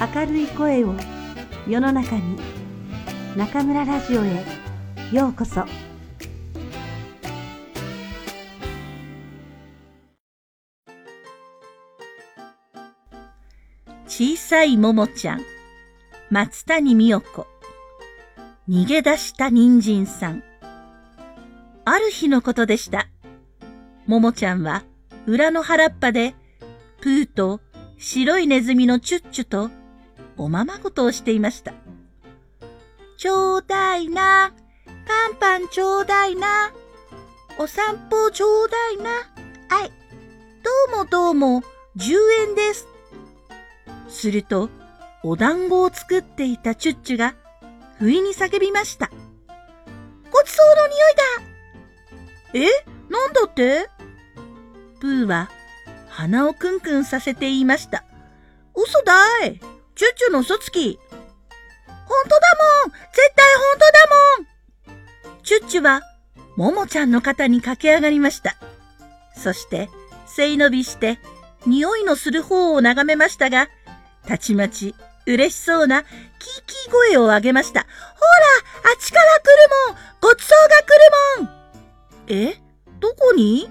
明るい声を世の中に中村ラジオへようこそ。小さいももちゃん松谷美代子。逃げ出した人参さん。ある日のことでした。ももちゃんは裏の原っぱでプーと白いネズミのチュッチュとおままごとをしていました。ちょうだいな、パンパンちょうだいな、お散歩ちょうだいな、はい、どうもどうも、10円です。すると、お団子を作っていたチュッチュが、不意に叫びました。ごちそうの匂いだ。え？なんだって？プーは鼻をクンクンさせて言いました。嘘だい。チュッチュの嘘つき。本当だもん。絶対本当だもん。チュッチュは、ももちゃんの肩に駆け上がりました。そして、背伸びして、匂いのする方を眺めましたが、たちまち、嬉しそうな、キーキー声を上げました。ほら、あっちから来るもん。ごちそうが来るもん。え？どこに？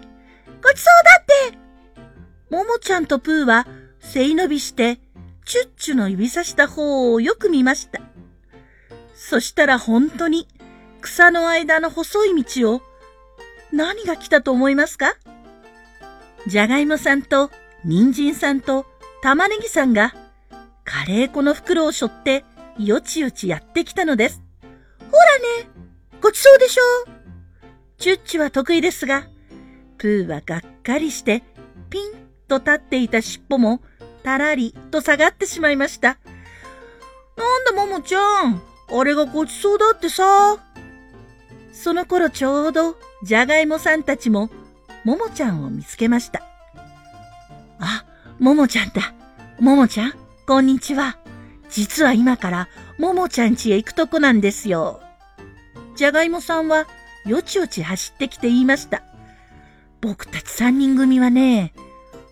ごちそうだって。ももちゃんとプーは背伸びして、チュッチュの指さした方をよく見ました。そしたら本当に草の間の細い道を何が来たと思いますか？じゃがいもさんと人参さんと玉ねぎさんがカレー粉の袋を背負ってよちよちやってきたのです。ほらね、ごちそうでしょ？うチュッチュは得意ですが、プーはがっかりしてピンと立っていた尻尾もたらりと下がってしまいました。なんだももちゃん、あれがごちそうだってさ。その頃ちょうどじゃがいもさんたちもももちゃんを見つけました。あ、ももちゃんだ。ももちゃん、こんにちは。実は今からももちゃん家へ行くとこなんですよ。じゃがいもさんはよちよち走ってきて言いました。僕たち三人組はね、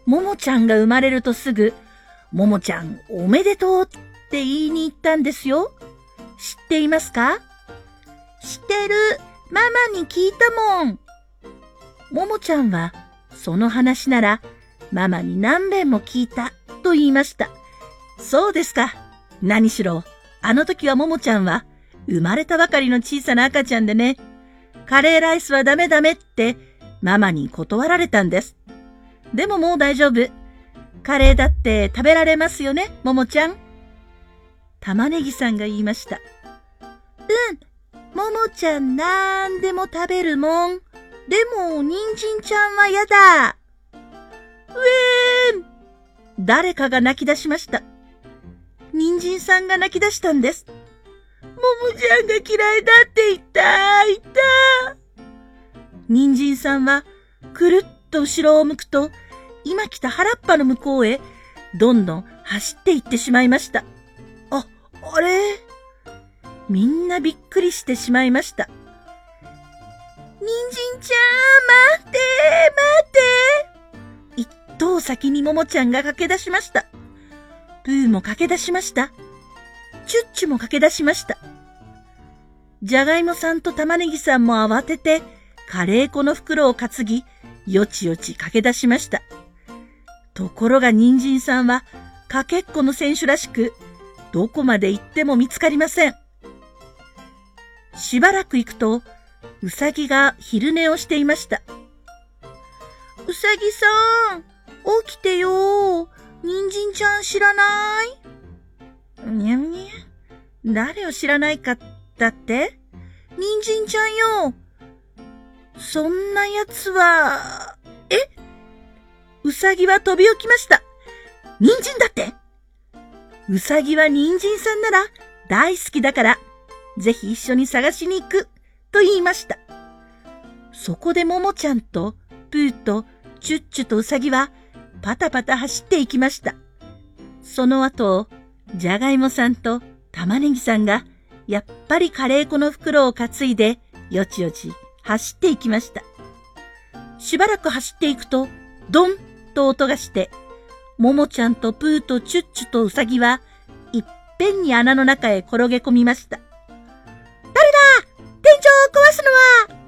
ももちゃんが生まれるとすぐ、ももちゃんおめでとうって言いに行ったんですよ。知っていますか？知ってる。ママに聞いたもん。ももちゃんは、その話なら、ママに何遍も聞いたと言いました。そうですか。何しろ、あの時はももちゃんは、生まれたばかりの小さな赤ちゃんでね、カレーライスはダメダメってママに断られたんです。でももう大丈夫。カレーだって食べられますよね、ももちゃん。玉ねぎさんが言いました。うん、ももちゃんなんでも食べるもん。でも、人参ちゃんはやだ。うえーん誰かが泣き出しました。人参さんが泣き出したんです。ももちゃんが嫌いだって言った、言った。人参さんはくるっと後ろを向くと、今来た原っぱの向こうへ、どんどん走っていってしまいました。あ、あれ？みんなびっくりしてしまいました。人参ちゃん、待って待って一頭先にももちゃんが駆け出しました。プーも駆け出しました。チュッチュも駆け出しました。じゃがいもさんと玉ねぎさんも慌てて、カレー粉の袋を担ぎ、よちよち駆け出しました。ところが人参さんは、かけっこの選手らしく、どこまで行っても見つかりません。しばらく行くと、うさぎが昼寝をしていました。うさぎさん、起きてよ。人参ちゃん知らない？にゃにゃ。誰を知らないかだって？人参ちゃんよ。そんな奴は、うさぎは飛び起きました。人参だってうさぎは人参さんなら大好きだから、ぜひ一緒に探しに行く、と言いました。そこでももちゃんと、プーと、チュッチュとうさぎは、パタパタ走っていきました。その後、じゃがいもさんと玉ねぎさんが、やっぱりカレー粉の袋を担いで、よちよち走っていきました。しばらく走っていくと、ドンと音がして、ももちゃんとプーとチュッチュとウサギはいっぺんに穴の中へ転げ込みました。誰だ？天井を壊すのは？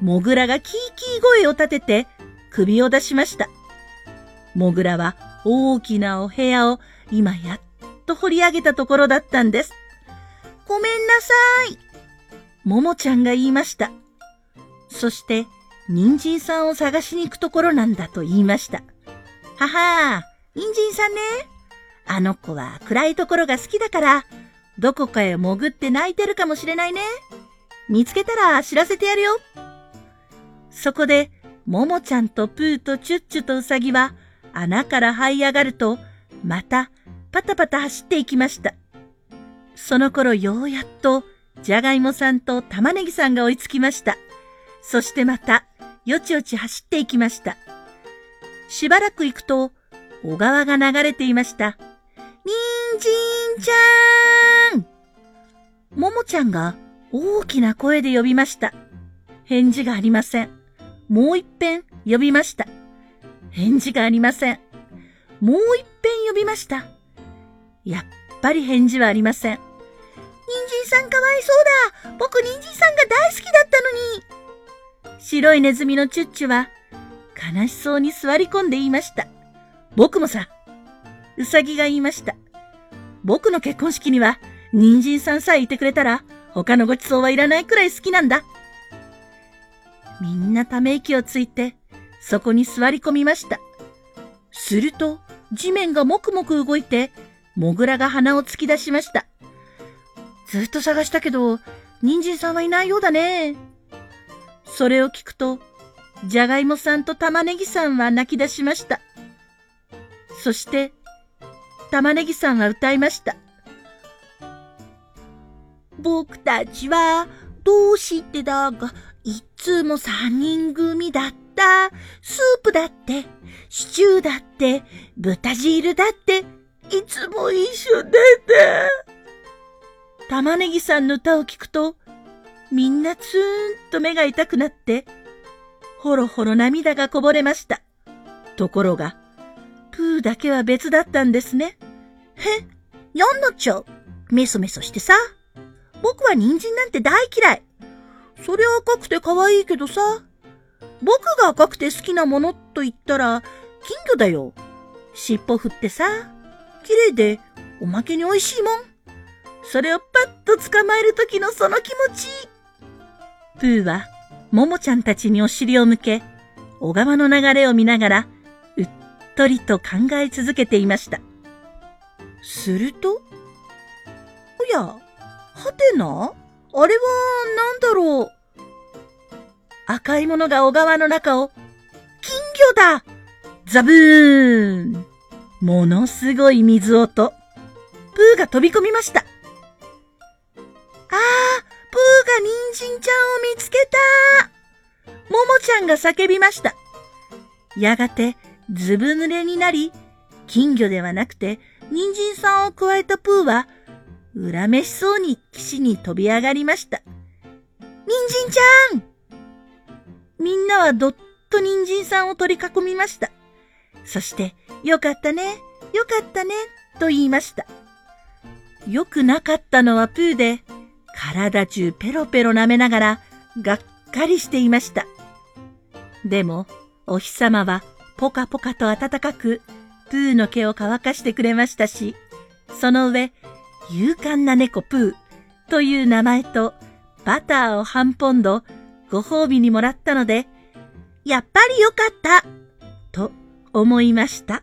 モグラがキーキー声を立てて首を出しました。モグラは大きなお部屋を今やっと掘り上げたところだったんです。ごめんなさい。ももちゃんが言いました。そして、人参さんを探しに行くところなんだと言いました。はは人参さんね。あの子は暗いところが好きだから、どこかへ潜って泣いてるかもしれないね。見つけたら知らせてやるよ。そこで、ももちゃんとプーとチュッチュとウサギは穴から這い上がると、またパタパタ走っていきました。その頃ようやっと、じゃがいもさんと玉ねぎさんが追いつきました。そしてまた、よちよち走っていきました。しばらく行くと、小川が流れていました。にんじんちゃんももちゃんが大きな声で呼びました。返事がありません。もう一遍呼びました。返事がありません。もう一遍呼びました。やっぱり返事はありません。人参さんかわいそうだ。僕人参さんが大好きだったのに。白いネズミのチュッチュは悲しそうに座り込んで言いました。僕もさ。うさぎが言いました。僕の結婚式には人参さんさえいてくれたら他のごちそうはいらないくらい好きなんだ。みんなため息をついてそこに座り込みました。すると地面がもくもく動いてモグラが鼻を突き出しました。ずっと探したけど、人参さんはいないようだね。それを聞くと、じゃがいもさんと玉ねぎさんは泣き出しました。そして、玉ねぎさんは歌いました。僕たちはどうしてだが、いつも三人組だった。スープだって、シチューだって、豚汁だって、いつも一緒でて。玉ねぎさんの歌を聞くと、みんなツーンと目が痛くなって、ほろほろ涙がこぼれました。ところが、プーだけは別だったんですね。へ、やんなっちゃう？メソメソしてさ。僕は人参なんて大嫌い。そりゃ赤くて可愛いけどさ。僕が赤くて好きなものと言ったら、金魚だよ。尻尾振ってさ。綺麗で、おまけに美味しいもん。それをパッと捕まえる時のその気持ち。プーは、ももちゃんたちにお尻を向け、小川の流れを見ながら、うっとりと考え続けていました。すると、おや、はてな？あれは何だろう？赤いものが小川の中を、金魚だザブーンものすごい水音。プーが飛び込みました。ああ、プーが人参ちゃんを見つけたももちゃんが叫びました。やがて、ずぶ濡れになり、金魚ではなくて、人参さんを加えたプーは、恨めしそうに岸に飛び上がりました。人参ちゃんみんなはどっと人参さんを取り囲みました。そして、よかったね、よかったね、と言いました。よくなかったのはプーで、体中ペロペロ舐めながら、がっかりしていました。でも、お日様はポカポカと暖かく、プーの毛を乾かしてくれましたし、その上、勇敢な猫プーという名前と、バターを半ポンドご褒美にもらったので、やっぱりよかったと思いました。